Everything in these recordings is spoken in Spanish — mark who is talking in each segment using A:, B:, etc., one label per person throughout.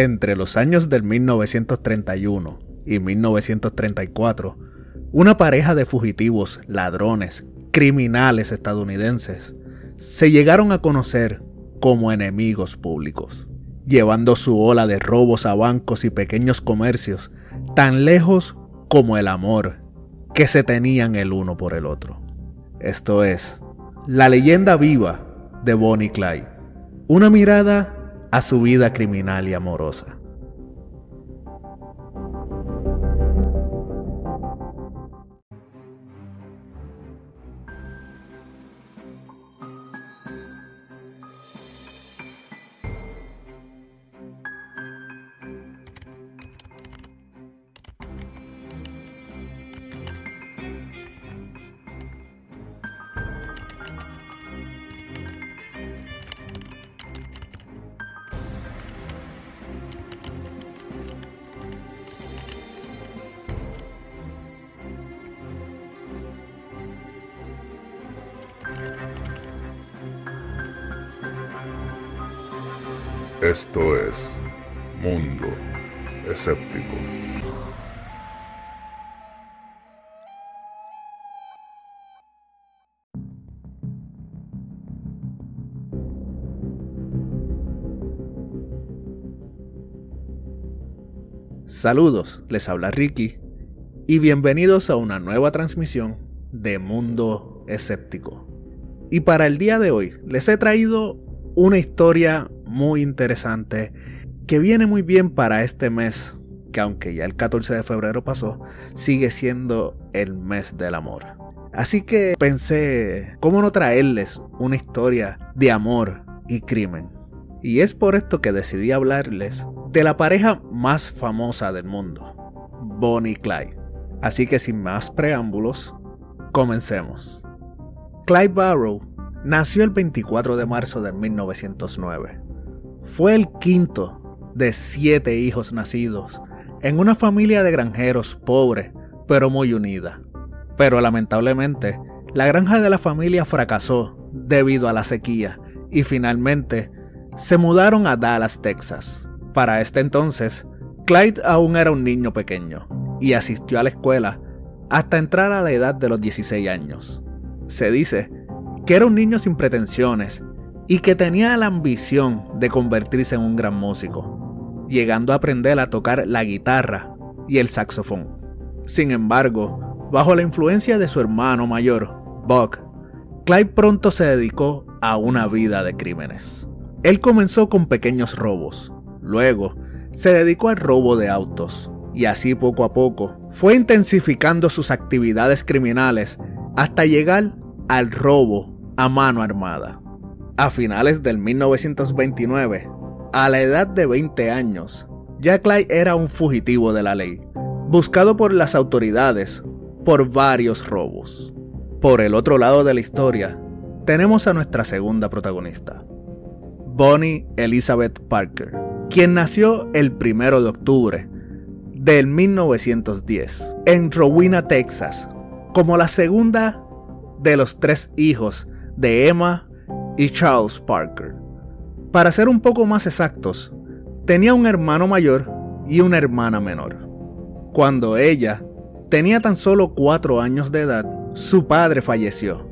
A: Entre los años del 1931 y 1934, una pareja de fugitivos, ladrones, criminales estadounidenses se llegaron a conocer como enemigos públicos, llevando su ola de robos a bancos y pequeños comercios tan lejos como el amor que se tenían el uno por el otro. Esto es, la leyenda viva de Bonnie Clyde. Una mirada a su vida criminal y amorosa.
B: Esto es Mundo Escéptico.
A: Saludos, les habla Ricky y bienvenidos a una nueva transmisión de Mundo Escéptico. Y para el día de hoy les he traído una historia muy interesante que viene muy bien para este mes, que aunque ya el 14 de febrero pasó, sigue siendo el mes del amor. Así que pensé, ¿cómo no traerles una historia de amor y crimen? Y es por esto que decidí hablarles de la pareja más famosa del mundo, Bonnie y Clyde. Así que sin más preámbulos, comencemos. Clyde Barrow nació el 24 de marzo de 1909 fue el quinto de siete hijos nacidos en una familia de granjeros pobre, pero muy unida. Pero lamentablemente, la granja de la familia fracasó debido a la sequía y finalmente se mudaron a Dallas, Texas. Para este entonces, Clyde aún era un niño pequeño y asistió a la escuela hasta entrar a la edad de los 16 años. Se dice que era un niño sin pretensiones y que tenía la ambición de convertirse en un gran músico, llegando a aprender a tocar la guitarra y el saxofón. Sin embargo, bajo la influencia de su hermano mayor, Buck, Clyde pronto se dedicó a una vida de crímenes. Él comenzó con pequeños robos, luego se dedicó al robo de autos, y así poco a poco fue intensificando sus actividades criminales hasta llegar al robo a mano armada. A finales del 1929, a la edad de 20 años, Jack Clyde era un fugitivo de la ley, buscado por las autoridades por varios robos. Por el otro lado de la historia, tenemos a nuestra segunda protagonista, Bonnie Elizabeth Parker, quien nació el 1 de octubre del 1910 en Rowena, Texas, como la segunda de los tres hijos de Emma y Charles Parker. Para ser un poco más exactos, tenía un hermano mayor y una hermana menor. Cuando ella tenía tan solo cuatro años de edad, su padre falleció.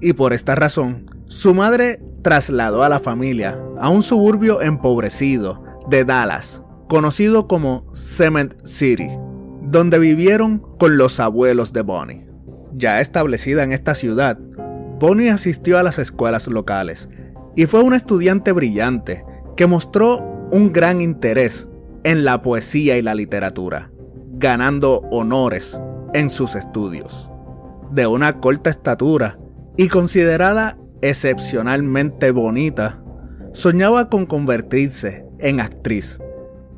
A: Y por esta razón, su madre trasladó a la familia a un suburbio empobrecido de Dallas, conocido como Cement City, donde vivieron con los abuelos de Bonnie. Ya establecida en esta ciudad, Bonnie asistió a las escuelas locales y fue una estudiante brillante que mostró un gran interés en la poesía y la literatura, ganando honores en sus estudios. De una corta estatura y considerada excepcionalmente bonita, soñaba con convertirse en actriz,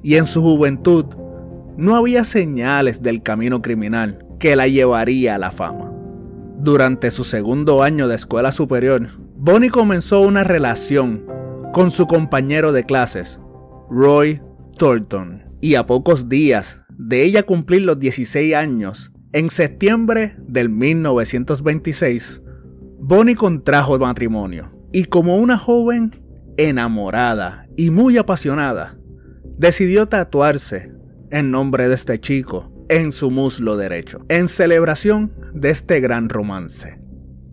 A: y en su juventud no había señales del camino criminal que la llevaría a la fama. Durante su segundo año de escuela superior, Bonnie comenzó una relación con su compañero de clases, Roy Thornton, y a pocos días de ella cumplir los 16 años, en septiembre del 1926, Bonnie contrajo matrimonio y como una joven enamorada y muy apasionada, decidió tatuarse en nombre de este chico en su muslo derecho, en celebración de este gran romance.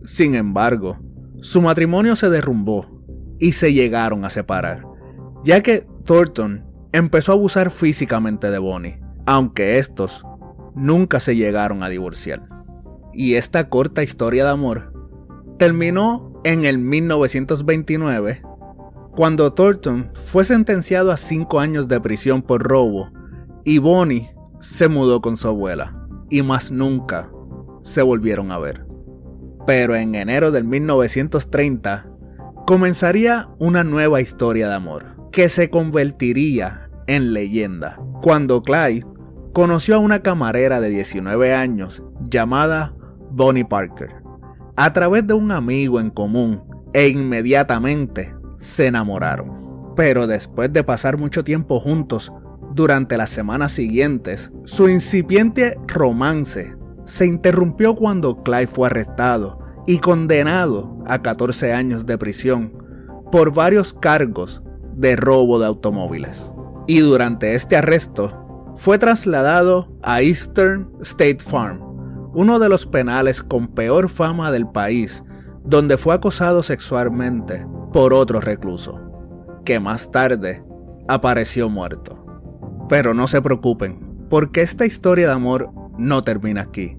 A: Sin embargo, su matrimonio se derrumbó y se llegaron a separar, ya que Thornton empezó a abusar físicamente de Bonnie, aunque estos nunca se llegaron a divorciar. Y esta corta historia de amor terminó en el 1929, cuando Thornton fue sentenciado a 5 años de prisión por robo y Bonnie se mudó con su abuela y más nunca se volvieron a ver. Pero en enero del 1930 comenzaría una nueva historia de amor que se convertiría en leyenda cuando Clyde conoció a una camarera de 19 años llamada Bonnie Parker a través de un amigo en común e inmediatamente se enamoraron. Pero después de pasar mucho tiempo juntos, durante las semanas siguientes, su incipiente romance se interrumpió cuando Clyde fue arrestado y condenado a 14 años de prisión por varios cargos de robo de automóviles. Y durante este arresto fue trasladado a Eastern State Farm, uno de los penales con peor fama del país, donde fue acosado sexualmente por otro recluso, que más tarde apareció muerto. Pero no se preocupen, porque esta historia de amor no termina aquí,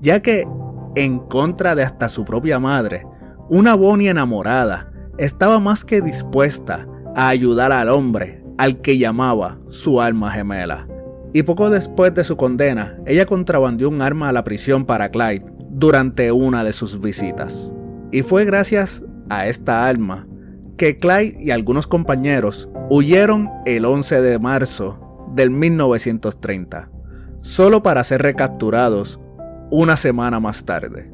A: ya que, en contra de hasta su propia madre, una Bonnie enamorada estaba más que dispuesta a ayudar al hombre al que llamaba su alma gemela. Y poco después de su condena, ella contrabandió un arma a la prisión para Clyde durante una de sus visitas. Y fue gracias a esta arma que Clyde y algunos compañeros huyeron el 11 de marzo del 1930, solo para ser recapturados una semana más tarde.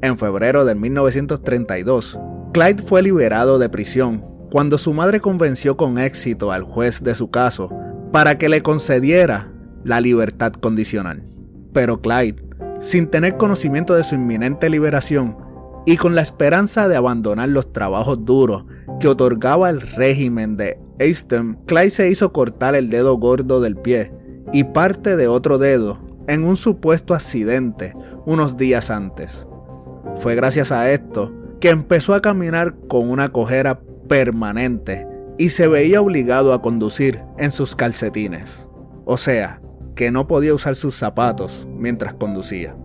A: En febrero de 1932, Clyde fue liberado de prisión cuando su madre convenció con éxito al juez de su caso para que le concediera la libertad condicional. Pero Clyde, sin tener conocimiento de su inminente liberación y con la esperanza de abandonar los trabajos duros que otorgaba el régimen de Easton, Clyde se hizo cortar el dedo gordo del pie y parte de otro dedo en un supuesto accidente unos días antes. Fue gracias a esto que empezó a caminar con una cojera permanente y se veía obligado a conducir en sus calcetines. O sea, que no podía usar sus zapatos mientras conducía.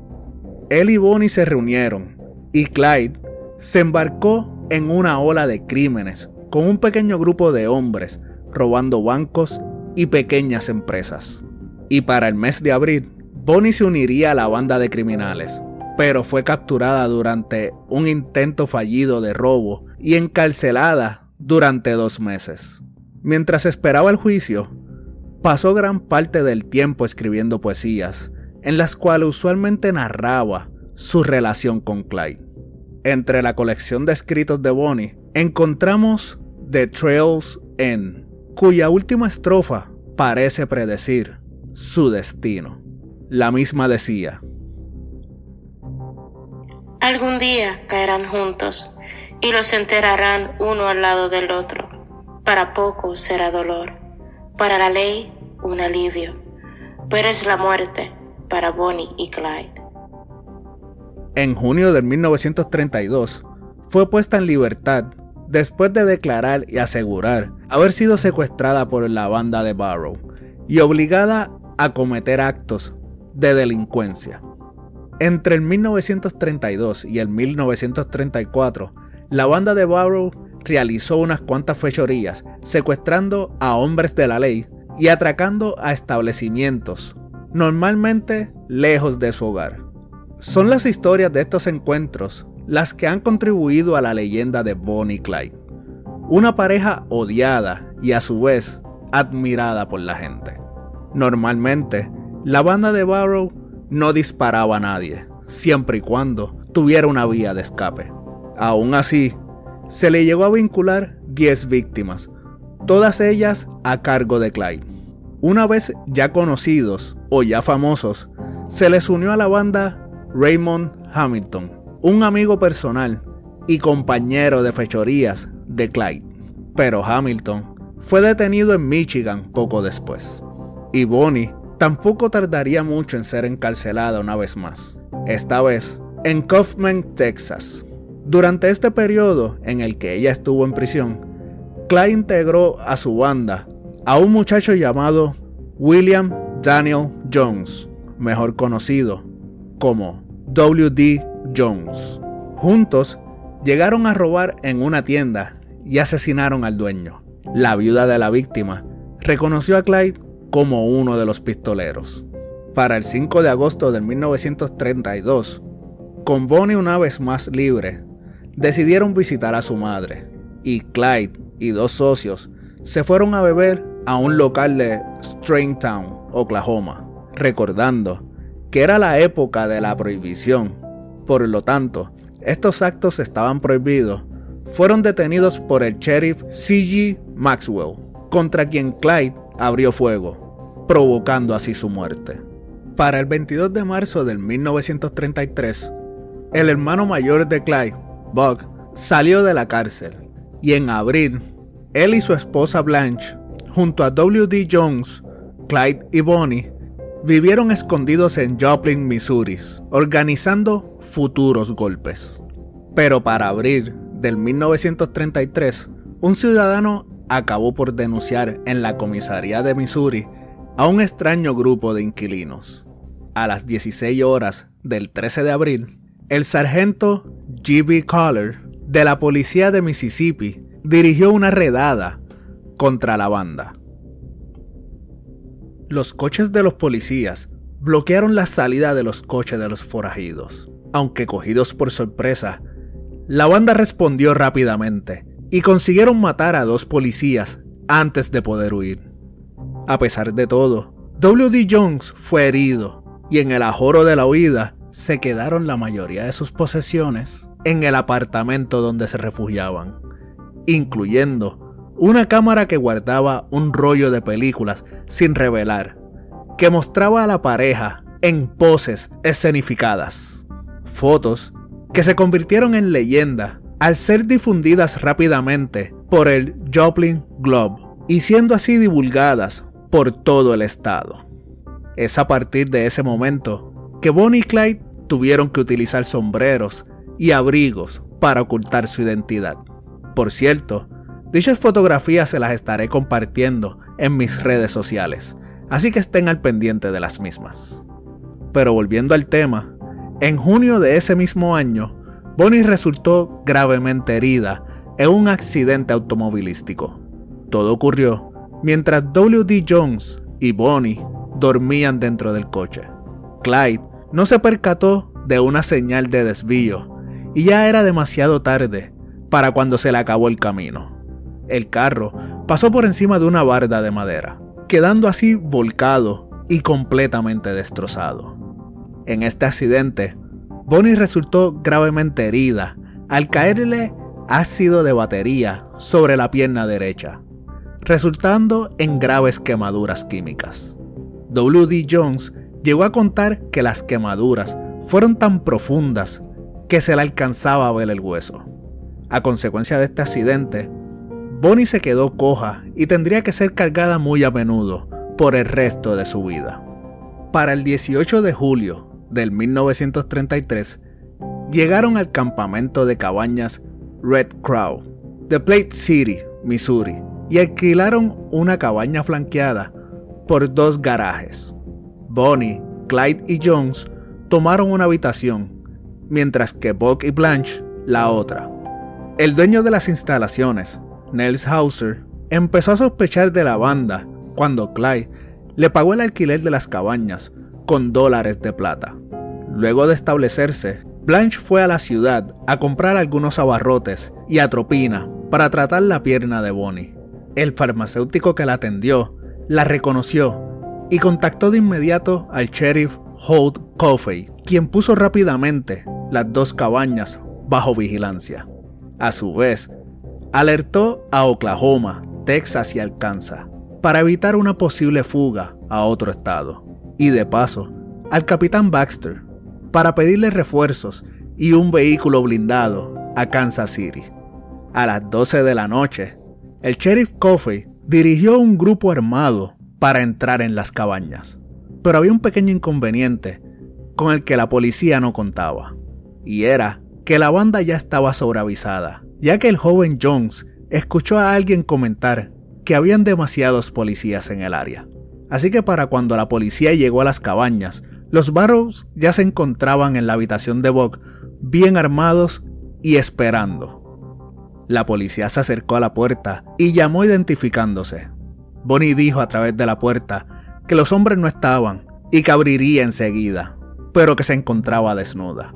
A: Él y Bonnie se reunieron y Clyde se embarcó en una ola de crímenes con un pequeño grupo de hombres robando bancos y pequeñas empresas. Y para el mes de abril, Bonnie se uniría a la banda de criminales, pero fue capturada durante un intento fallido de robo y encarcelada durante dos meses. Mientras esperaba el juicio, pasó gran parte del tiempo escribiendo poesías, en las cuales usualmente narraba su relación con Clyde. Entre la colección de escritos de Bonnie encontramos The Trails End, cuya última estrofa parece predecir su destino. La misma decía,
C: Algún día caerán juntos y los enterrarán uno al lado del otro. Para poco será dolor, para la ley un alivio, pero es la muerte para Bonnie y Clyde.
A: En junio de 1932 fue puesta en libertad después de declarar y asegurar haber sido secuestrada por la banda de Barrow y obligada a cometer actos de delincuencia. Entre el 1932 y el 1934, la banda de Barrow realizó unas cuantas fechorías, secuestrando a hombres de la ley y atracando a establecimientos, normalmente lejos de su hogar. Son las historias de estos encuentros las que han contribuido a la leyenda de Bonnie y Clyde, una pareja odiada y a su vez admirada por la gente. Normalmente, la banda de Barrow no disparaba a nadie, siempre y cuando tuviera una vía de escape. Aún así, se le llegó a vincular 10 víctimas, todas ellas a cargo de Clyde. Una vez ya conocidos o ya famosos, se les unió a la banda Raymond Hamilton, un amigo personal y compañero de fechorías de Clyde. Pero Hamilton fue detenido en Michigan poco después. Y Bonnie tampoco tardaría mucho en ser encarcelada una vez más, esta vez en Kaufman, Texas. Durante este periodo en el que ella estuvo en prisión, Clyde integró a su banda a un muchacho llamado William Daniel Jones, mejor conocido como W.D. Jones. Juntos llegaron a robar en una tienda y asesinaron al dueño. La viuda de la víctima reconoció a Clyde como uno de los pistoleros. Para el 5 de agosto de 1932, con Bonnie una vez más libre, decidieron visitar a su madre, y Clyde y dos socios se fueron a beber a un local de Town, Oklahoma, recordando que era la época de la prohibición. Por lo tanto, estos actos estaban prohibidos. Fueron detenidos por el sheriff C.G. Maxwell, contra quien Clyde abrió fuego, provocando así su muerte. Para el 22 de marzo de 1933, el hermano mayor de Clyde, Buck, salió de la cárcel y en abril, él y su esposa Blanche, junto a W.D. Jones, Clyde y Bonnie, vivieron escondidos en Joplin, Missouri, organizando futuros golpes. Pero para abril del 1933, un ciudadano acabó por denunciar en la comisaría de Missouri a un extraño grupo de inquilinos. A las 16 horas del 13 de abril, el sargento G.B. Collar de la policía de Mississippi dirigió una redada contra la banda. Los coches de los policías bloquearon la salida de los coches de los forajidos. Aunque cogidos por sorpresa, la banda respondió rápidamente y consiguieron matar a dos policías antes de poder huir. A pesar de todo, W.D. Jones fue herido y en el ajoro de la huida se quedaron la mayoría de sus posesiones en el apartamento donde se refugiaban, incluyendo una cámara que guardaba un rollo de películas sin revelar, que mostraba a la pareja en poses escenificadas, fotos que se convirtieron en leyenda al ser difundidas rápidamente por el Joplin Globe y siendo así divulgadas por todo el estado. Es a partir de ese momento que Bonnie y Clyde tuvieron que utilizar sombreros y abrigos para ocultar su identidad. Por cierto, dichas fotografías se las estaré compartiendo en mis redes sociales, así que estén al pendiente de las mismas. Pero volviendo al tema, en junio de ese mismo año, Bonnie resultó gravemente herida en un accidente automovilístico. Todo ocurrió mientras W.D. Jones y Bonnie dormían dentro del coche. Clyde no se percató de una señal de desvío y ya era demasiado tarde para cuando se le acabó el camino. El carro pasó por encima de una barda de madera, quedando así volcado y completamente destrozado. En este accidente, Bonnie resultó gravemente herida al caerle ácido de batería sobre la pierna derecha, resultando en graves quemaduras químicas. W.D. Jones llegó a contar que las quemaduras fueron tan profundas que se le alcanzaba a ver el hueso. A consecuencia de este accidente, Bonnie se quedó coja y tendría que ser cargada muy a menudo por el resto de su vida. Para el 18 de julio del 1933 llegaron al campamento de cabañas Red Crow de Plate City, Missouri, y alquilaron una cabaña flanqueada por dos garajes. Bonnie, Clyde y Jones tomaron una habitación, mientras que Buck y Blanche la otra. El dueño de las instalaciones, Nels Hauser, empezó a sospechar de la banda cuando Clyde le pagó el alquiler de las cabañas con dólares de plata. Luego de establecerse, Blanche fue a la ciudad a comprar algunos abarrotes y atropina para tratar la pierna de Bonnie. El farmacéutico que la atendió la reconoció y contactó de inmediato al sheriff Holt Coffey, quien puso rápidamente las dos cabañas bajo vigilancia. A su vez, alertó a Oklahoma, Texas y Arkansas para evitar una posible fuga a otro estado y de paso al capitán Baxter para pedirle refuerzos y un vehículo blindado a Kansas City. A las 12 de la noche, el sheriff Coffey dirigió un grupo armado para entrar en las cabañas. Pero había un pequeño inconveniente con el que la policía no contaba, y era que la banda ya estaba sobreavisada, ya que el joven Jones escuchó a alguien comentar que habían demasiados policías en el área. Así que para cuando la policía llegó a las cabañas, los Barrows ya se encontraban en la habitación de Buck, bien armados y esperando. La policía se acercó a la puerta y llamó identificándose. Bonnie dijo a través de la puerta que los hombres no estaban y que abriría enseguida, pero que se encontraba desnuda.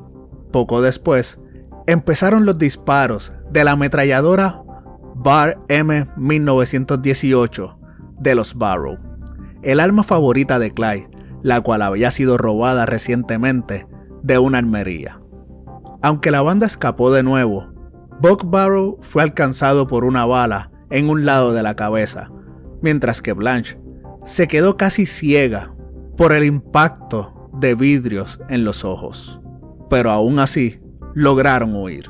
A: Poco después, empezaron los disparos de la ametralladora Bar M1918 de los Barrow, el arma favorita de Clyde, la cual había sido robada recientemente de una armería. Aunque la banda escapó de nuevo, Buck Barrow fue alcanzado por una bala en un lado de la cabeza, mientras que Blanche se quedó casi ciega por el impacto de vidrios en los ojos. Pero aún así, lograron huir.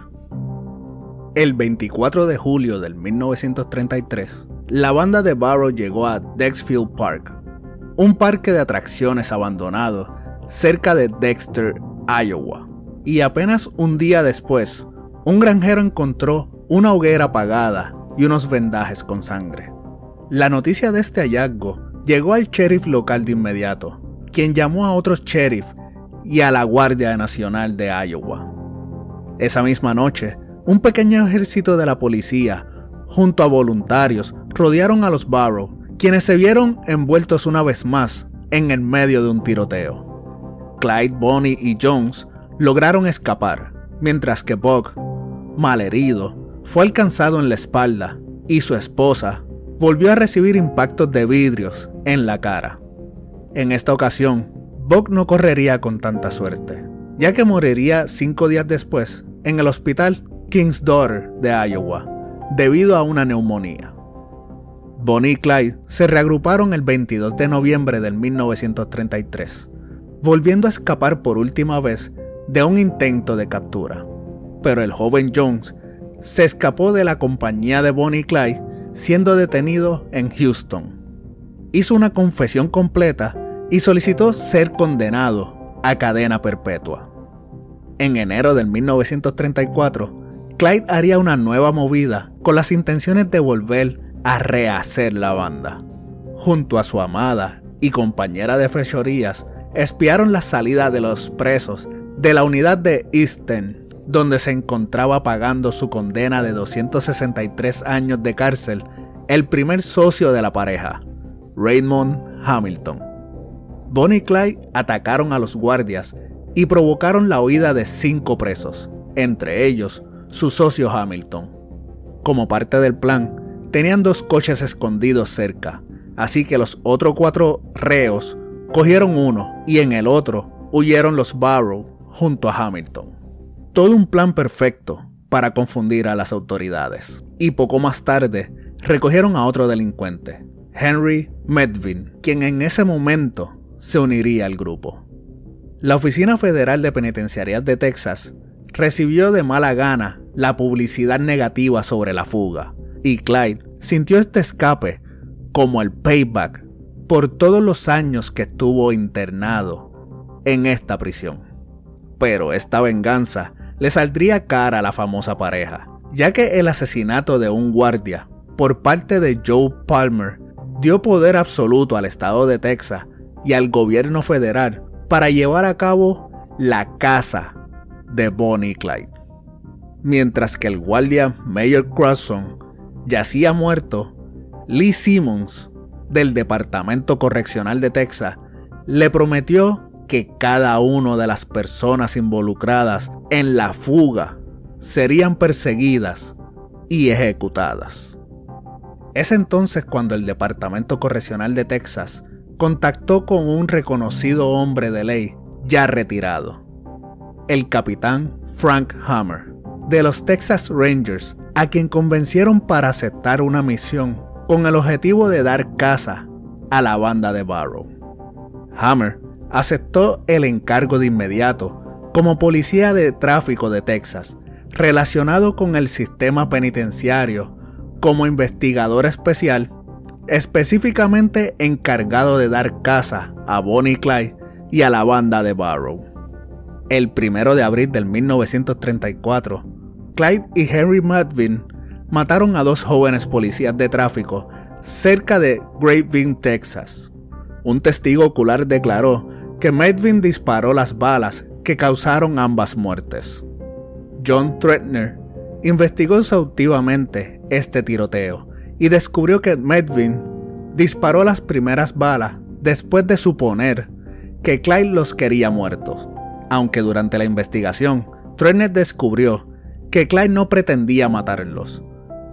A: El 24 de julio del 1933, la banda de Barrow llegó a Dexfield Park, un parque de atracciones abandonado cerca de Dexter, Iowa. Y apenas un día después, un granjero encontró una hoguera apagada y unos vendajes con sangre. La noticia de este hallazgo llegó al sheriff local de inmediato, quien llamó a otros sheriff y a la Guardia Nacional de Iowa. Esa misma noche, un pequeño ejército de la policía, junto a voluntarios, rodearon a los Barrow quienes se vieron envueltos una vez más en el medio de un tiroteo. Clyde, Bonnie y Jones lograron escapar, mientras que Buck, malherido, fue alcanzado en la espalda y su esposa volvió a recibir impactos de vidrios en la cara. En esta ocasión, Buck no correría con tanta suerte, ya que moriría cinco días después en el hospital King's Daughter de Iowa, debido a una neumonía. Bonnie y Clyde se reagruparon el 22 de noviembre de 1933, volviendo a escapar por última vez de un intento de captura. Pero el joven Jones se escapó de la compañía de Bonnie y Clyde siendo detenido en Houston. Hizo una confesión completa y solicitó ser condenado a cadena perpetua. En enero de 1934, Clyde haría una nueva movida con las intenciones de volver a rehacer la banda. Junto a su amada y compañera de fechorías, espiaron la salida de los presos de la unidad de Easton, donde se encontraba pagando su condena de 263 años de cárcel el primer socio de la pareja, Raymond Hamilton. Bonnie y Clyde atacaron a los guardias y provocaron la huida de cinco presos, entre ellos su socio Hamilton. Como parte del plan, tenían dos coches escondidos cerca, así que los otros cuatro reos cogieron uno y en el otro huyeron los Barrow junto a Hamilton. Todo un plan perfecto para confundir a las autoridades. Y poco más tarde recogieron a otro delincuente, Henry Medvin, quien en ese momento se uniría al grupo. La Oficina Federal de Penitenciarias de Texas recibió de mala gana la publicidad negativa sobre la fuga y Clyde sintió este escape como el payback por todos los años que estuvo internado en esta prisión. Pero esta venganza le saldría cara a la famosa pareja, ya que el asesinato de un guardia por parte de Joe Palmer dio poder absoluto al estado de Texas y al gobierno federal para llevar a cabo la casa de Bonnie Clyde. Mientras que el guardia Mayor Crosson yacía muerto, Lee Simmons, del Departamento Correccional de Texas, le prometió que cada una de las personas involucradas en la fuga serían perseguidas y ejecutadas. Es entonces cuando el Departamento Correccional de Texas contactó con un reconocido hombre de ley ya retirado, el capitán Frank Hammer, de los Texas Rangers, a quien convencieron para aceptar una misión con el objetivo de dar caza a la banda de Barrow. Hammer aceptó el encargo de inmediato como policía de tráfico de Texas, relacionado con el sistema penitenciario como investigador especial específicamente encargado de dar caza a Bonnie Clyde y a la banda de Barrow. El primero de abril del 1934, Clyde y Henry Medvin mataron a dos jóvenes policías de tráfico cerca de Grapevine, Texas. Un testigo ocular declaró que Medvin disparó las balas que causaron ambas muertes. John Tretner investigó exhaustivamente este tiroteo y descubrió que Medvin disparó las primeras balas después de suponer que Clyde los quería muertos, aunque durante la investigación Tretner descubrió que Clyde no pretendía matarlos,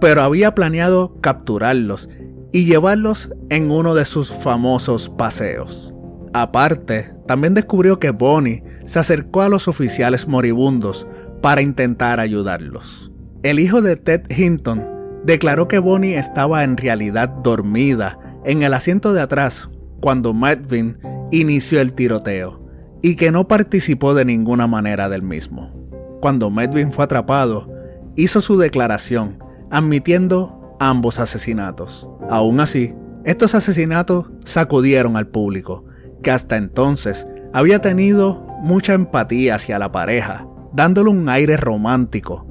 A: pero había planeado capturarlos y llevarlos en uno de sus famosos paseos. Aparte, también descubrió que Bonnie se acercó a los oficiales moribundos para intentar ayudarlos. El hijo de Ted Hinton declaró que Bonnie estaba en realidad dormida en el asiento de atrás cuando Medvin inició el tiroteo y que no participó de ninguna manera del mismo. Cuando Medvin fue atrapado, hizo su declaración admitiendo ambos asesinatos. Aún así, estos asesinatos sacudieron al público, que hasta entonces había tenido mucha empatía hacia la pareja, dándole un aire romántico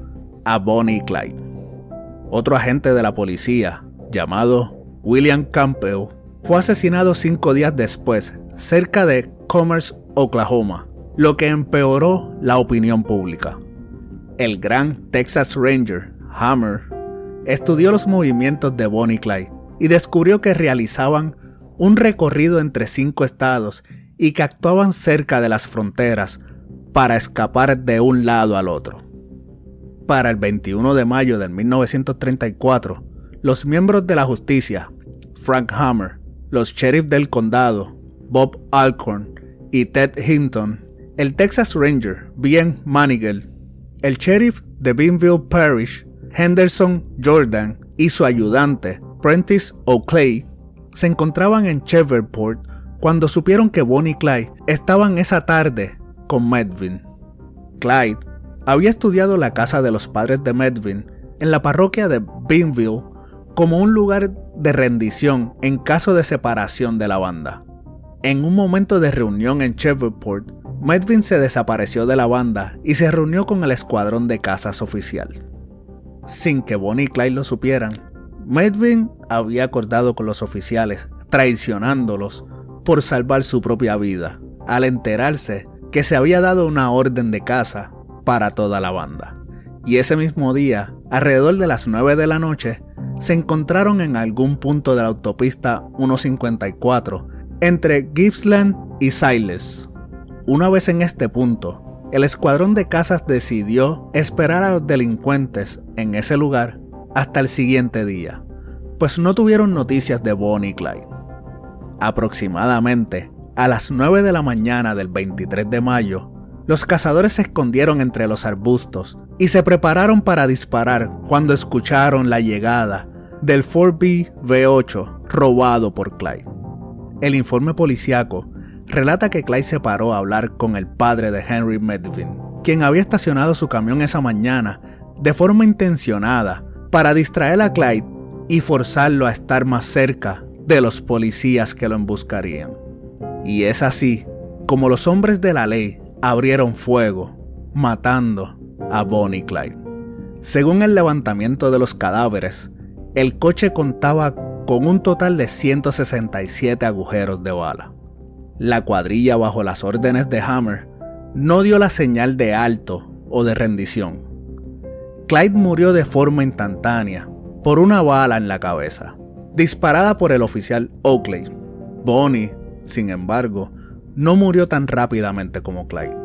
A: a Bonnie y Clyde. Otro agente de la policía, llamado William Campbell, fue asesinado cinco días después, cerca de Commerce, Oklahoma, lo que empeoró la opinión pública. El gran Texas Ranger, Hammer, estudió los movimientos de Bonnie Clyde y descubrió que realizaban un recorrido entre cinco estados y que actuaban cerca de las fronteras para escapar de un lado al otro. Para el 21 de mayo de 1934, los miembros de la justicia, Frank Hammer, los sheriffs del condado, Bob Alcorn y Ted Hinton, el Texas Ranger, Ben Manigal, el sheriff de Beanville Parish, Henderson Jordan y su ayudante, Prentice O'Clay, se encontraban en Cheverport cuando supieron que Bonnie y Clyde estaban esa tarde con Medvin. Clyde había estudiado la casa de los padres de Medvin en la parroquia de Binville como un lugar de rendición en caso de separación de la banda. En un momento de reunión en Cheverport, Medvin se desapareció de la banda y se reunió con el escuadrón de casas oficial. Sin que Bonnie y Clyde lo supieran, Medvin había acordado con los oficiales, traicionándolos por salvar su propia vida, al enterarse que se había dado una orden de caza para toda la banda. Y ese mismo día, alrededor de las 9 de la noche, se encontraron en algún punto de la autopista 154 entre Gippsland y Siles. Una vez en este punto, el escuadrón de casas decidió esperar a los delincuentes en ese lugar hasta el siguiente día, pues no tuvieron noticias de Bonnie y Clyde. Aproximadamente a las 9 de la mañana del 23 de mayo, los cazadores se escondieron entre los arbustos y se prepararon para disparar cuando escucharon la llegada del 4B V8 robado por Clyde. El informe policiaco relata que Clyde se paró a hablar con el padre de Henry Medvin, quien había estacionado su camión esa mañana de forma intencionada para distraer a Clyde y forzarlo a estar más cerca de los policías que lo emboscarían. Y es así como los hombres de la ley abrieron fuego, matando a Bonnie Clyde. Según el levantamiento de los cadáveres, el coche contaba con un total de 167 agujeros de bala. La cuadrilla bajo las órdenes de Hammer no dio la señal de alto o de rendición. Clyde murió de forma instantánea por una bala en la cabeza, disparada por el oficial Oakley. Bonnie, sin embargo, no murió tan rápidamente como Clyde.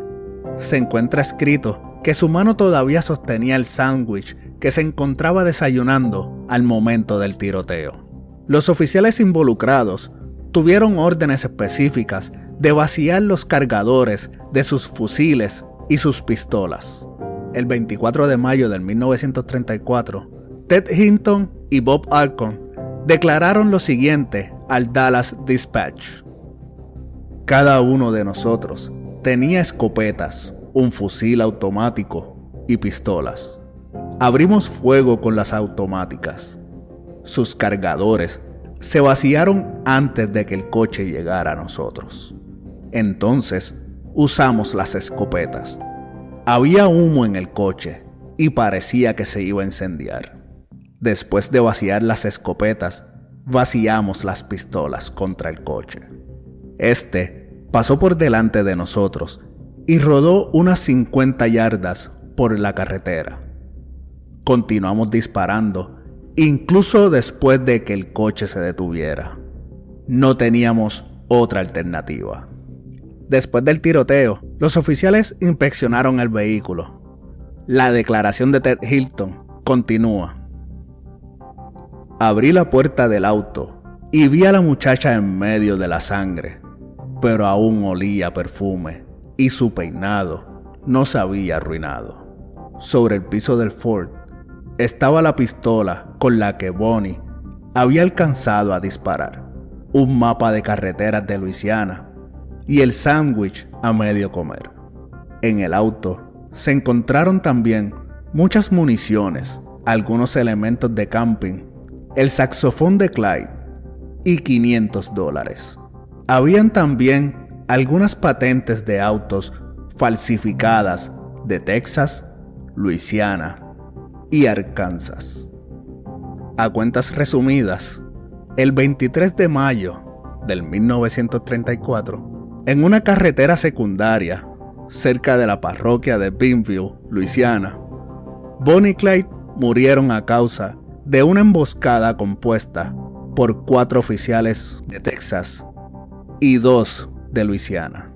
A: Se encuentra escrito que su mano todavía sostenía el sándwich que se encontraba desayunando al momento del tiroteo. Los oficiales involucrados tuvieron órdenes específicas de vaciar los cargadores de sus fusiles y sus pistolas el 24 de mayo de 1934, Ted Hinton y Bob Alcon declararon lo siguiente al Dallas Dispatch. Cada uno de nosotros tenía escopetas, un fusil automático y pistolas. Abrimos fuego con las automáticas. Sus cargadores se vaciaron antes de que el coche llegara a nosotros. Entonces usamos las escopetas. Había humo en el coche y parecía que se iba a incendiar. Después de vaciar las escopetas, vaciamos las pistolas contra el coche. Este pasó por delante de nosotros y rodó unas 50 yardas por la carretera. Continuamos disparando, incluso después de que el coche se detuviera. No teníamos otra alternativa. Después del tiroteo, los oficiales inspeccionaron el vehículo. La declaración de Ted Hilton continúa. Abrí la puerta del auto y vi a la muchacha en medio de la sangre, pero aún olía perfume y su peinado no se había arruinado. Sobre el piso del Ford estaba la pistola con la que Bonnie había alcanzado a disparar, un mapa de carreteras de Luisiana y el sándwich a medio comer. En el auto se encontraron también muchas municiones, algunos elementos de camping, el saxofón de Clyde y 500 dólares. Habían también algunas patentes de autos falsificadas de Texas, Luisiana y Arkansas. A cuentas resumidas, el 23 de mayo del 1934, en una carretera secundaria cerca de la parroquia de Binville, Luisiana, Bonnie y Clyde murieron a causa de una emboscada compuesta por cuatro oficiales de Texas y dos de Luisiana.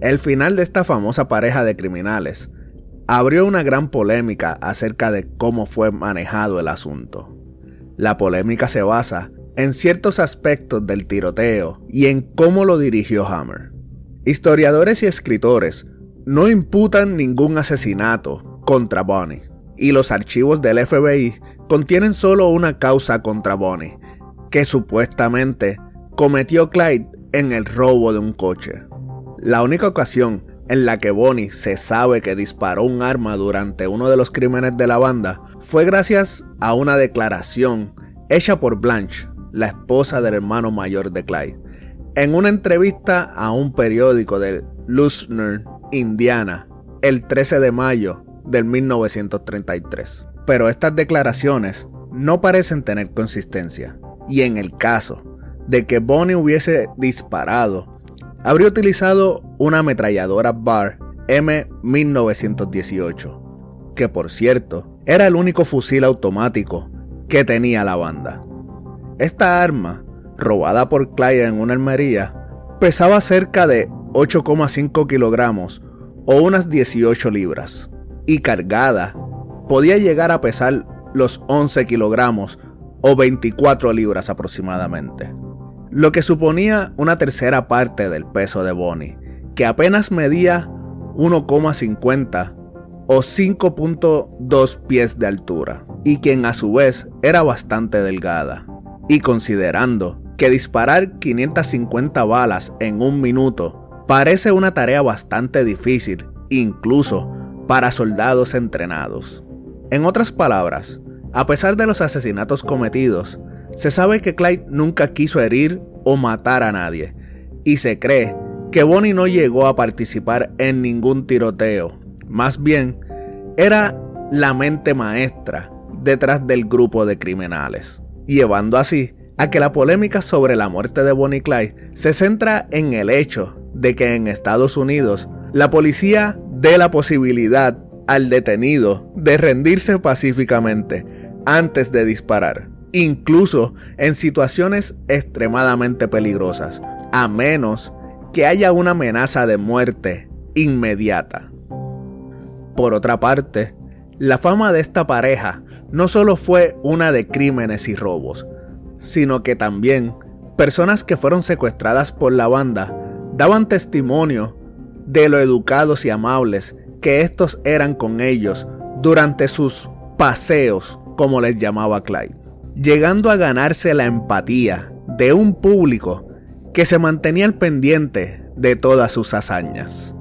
A: El final de esta famosa pareja de criminales abrió una gran polémica acerca de cómo fue manejado el asunto. La polémica se basa en ciertos aspectos del tiroteo y en cómo lo dirigió Hammer. Historiadores y escritores no imputan ningún asesinato contra Bonnie, y los archivos del FBI contienen solo una causa contra Bonnie, que supuestamente cometió Clyde en el robo de un coche. La única ocasión en la que Bonnie se sabe que disparó un arma durante uno de los crímenes de la banda fue gracias a una declaración hecha por Blanche, la esposa del hermano mayor de Clyde, en una entrevista a un periódico de Lusner, Indiana, el 13 de mayo del 1933. Pero estas declaraciones no parecen tener consistencia, y en el caso de que Bonnie hubiese disparado habría utilizado una ametralladora Bar M1918, que por cierto era el único fusil automático que tenía la banda. Esta arma, robada por Clyde en una armería, pesaba cerca de 8,5 kilogramos o unas 18 libras, y cargada podía llegar a pesar los 11 kilogramos o 24 libras aproximadamente lo que suponía una tercera parte del peso de Bonnie, que apenas medía 1,50 o 5.2 pies de altura, y quien a su vez era bastante delgada. Y considerando que disparar 550 balas en un minuto parece una tarea bastante difícil, incluso para soldados entrenados. En otras palabras, a pesar de los asesinatos cometidos, se sabe que Clyde nunca quiso herir o matar a nadie, y se cree que Bonnie no llegó a participar en ningún tiroteo. Más bien, era la mente maestra detrás del grupo de criminales, llevando así a que la polémica sobre la muerte de Bonnie Clyde se centra en el hecho de que en Estados Unidos la policía dé la posibilidad al detenido de rendirse pacíficamente antes de disparar incluso en situaciones extremadamente peligrosas, a menos que haya una amenaza de muerte inmediata. Por otra parte, la fama de esta pareja no solo fue una de crímenes y robos, sino que también personas que fueron secuestradas por la banda daban testimonio de lo educados y amables que estos eran con ellos durante sus paseos, como les llamaba Clyde llegando a ganarse la empatía de un público que se mantenía al pendiente de todas sus hazañas.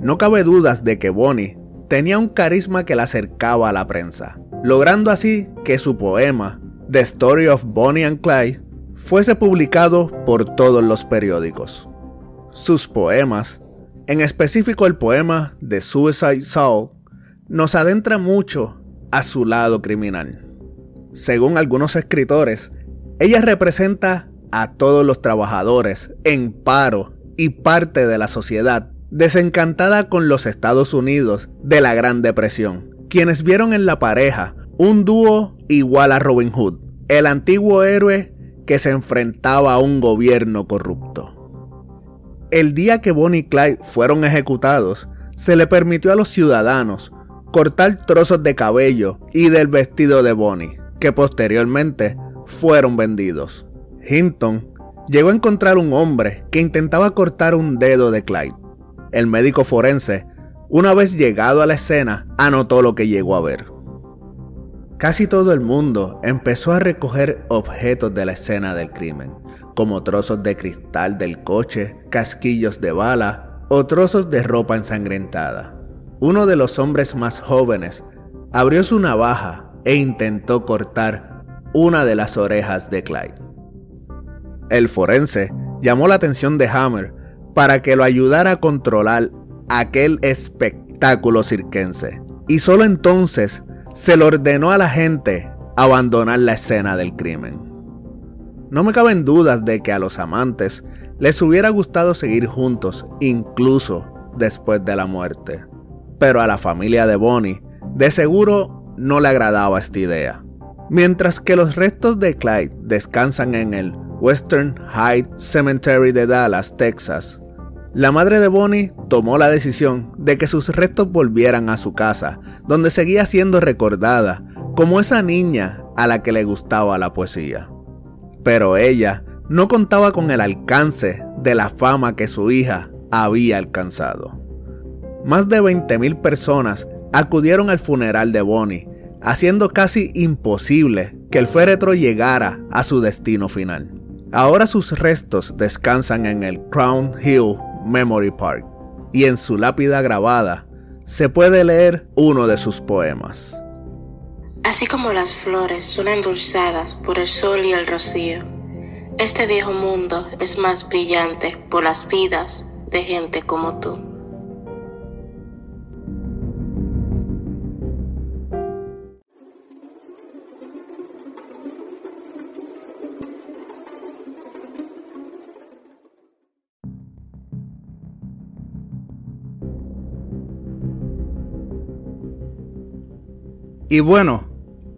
A: No cabe dudas de que Bonnie tenía un carisma que la acercaba a la prensa, logrando así que su poema, The Story of Bonnie and Clyde, fuese publicado por todos los periódicos. Sus poemas, en específico el poema The Suicide Soul, nos adentra mucho a su lado criminal. Según algunos escritores, ella representa a todos los trabajadores en paro y parte de la sociedad desencantada con los Estados Unidos de la Gran Depresión, quienes vieron en la pareja un dúo igual a Robin Hood, el antiguo héroe que se enfrentaba a un gobierno corrupto. El día que Bonnie y Clyde fueron ejecutados, se le permitió a los ciudadanos cortar trozos de cabello y del vestido de Bonnie, que posteriormente fueron vendidos. Hinton llegó a encontrar un hombre que intentaba cortar un dedo de Clyde el médico forense, una vez llegado a la escena, anotó lo que llegó a ver. Casi todo el mundo empezó a recoger objetos de la escena del crimen, como trozos de cristal del coche, casquillos de bala o trozos de ropa ensangrentada. Uno de los hombres más jóvenes abrió su navaja e intentó cortar una de las orejas de Clyde. El forense llamó la atención de Hammer para que lo ayudara a controlar aquel espectáculo cirquense. Y solo entonces se le ordenó a la gente abandonar la escena del crimen. No me caben dudas de que a los amantes les hubiera gustado seguir juntos incluso después de la muerte. Pero a la familia de Bonnie de seguro no le agradaba esta idea. Mientras que los restos de Clyde descansan en el Western Heights Cemetery de Dallas, Texas, la madre de Bonnie tomó la decisión de que sus restos volvieran a su casa, donde seguía siendo recordada como esa niña a la que le gustaba la poesía. Pero ella no contaba con el alcance de la fama que su hija había alcanzado. Más de 20.000 personas acudieron al funeral de Bonnie, haciendo casi imposible que el féretro llegara a su destino final. Ahora sus restos descansan en el Crown Hill Memory Park, y en su lápida grabada se puede leer uno de sus poemas.
C: Así como las flores son endulzadas por el sol y el rocío, este viejo mundo es más brillante por las vidas de gente como tú.
A: Y bueno,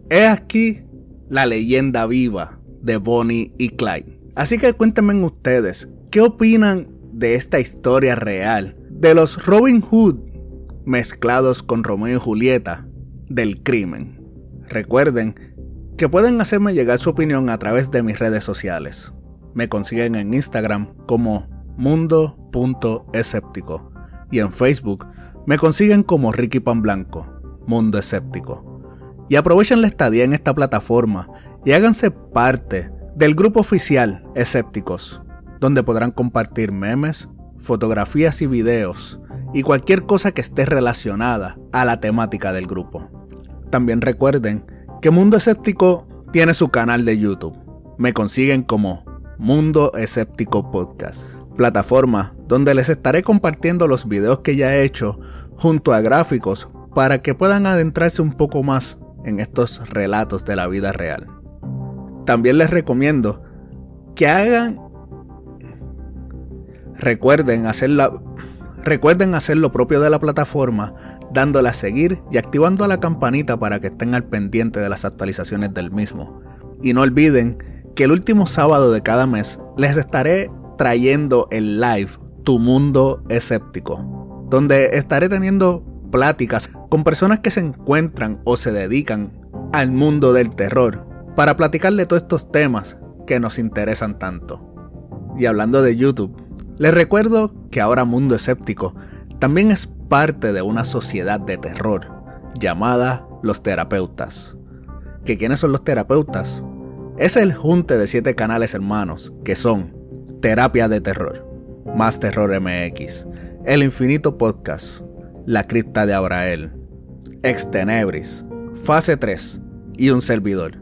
A: es aquí la leyenda viva de Bonnie y Clyde. Así que cuéntenme ustedes, ¿qué opinan de esta historia real de los Robin Hood mezclados con Romeo y Julieta del crimen? Recuerden que pueden hacerme llegar su opinión a través de mis redes sociales. Me consiguen en Instagram como mundo.escéptico y en Facebook me consiguen como Ricky Pan Blanco, Mundo Escéptico y aprovechen la estadía en esta plataforma y háganse parte del grupo oficial Escépticos, donde podrán compartir memes, fotografías y videos y cualquier cosa que esté relacionada a la temática del grupo. También recuerden que Mundo Escéptico tiene su canal de YouTube. Me consiguen como Mundo Escéptico Podcast, plataforma donde les estaré compartiendo los videos que ya he hecho junto a gráficos para que puedan adentrarse un poco más en estos relatos de la vida real. También les recomiendo que hagan recuerden hacer, recuerden hacer lo propio de la plataforma dándole a seguir y activando la campanita para que estén al pendiente de las actualizaciones del mismo. Y no olviden que el último sábado de cada mes les estaré trayendo el live Tu Mundo Escéptico, donde estaré teniendo pláticas con personas que se encuentran o se dedican al mundo del terror para platicarle todos estos temas que nos interesan tanto. Y hablando de YouTube, les recuerdo que ahora Mundo Escéptico también es parte de una sociedad de terror llamada Los Terapeutas. ¿Que quiénes son los terapeutas? Es el junte de siete canales hermanos que son Terapia de Terror, Más Terror MX, El Infinito Podcast, La Cripta de Abrael, Extenebris, Fase 3 y un servidor.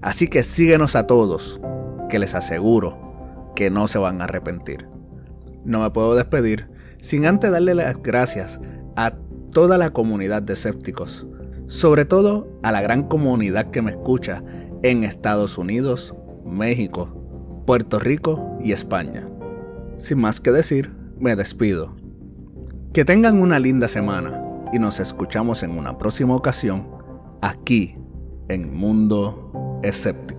A: Así que síguenos a todos, que les aseguro que no se van a arrepentir. No me puedo despedir sin antes darle las gracias a toda la comunidad de escépticos, sobre todo a la gran comunidad que me escucha en Estados Unidos, México, Puerto Rico y España. Sin más que decir, me despido. Que tengan una linda semana y nos escuchamos en una próxima ocasión aquí en Mundo Escéptico.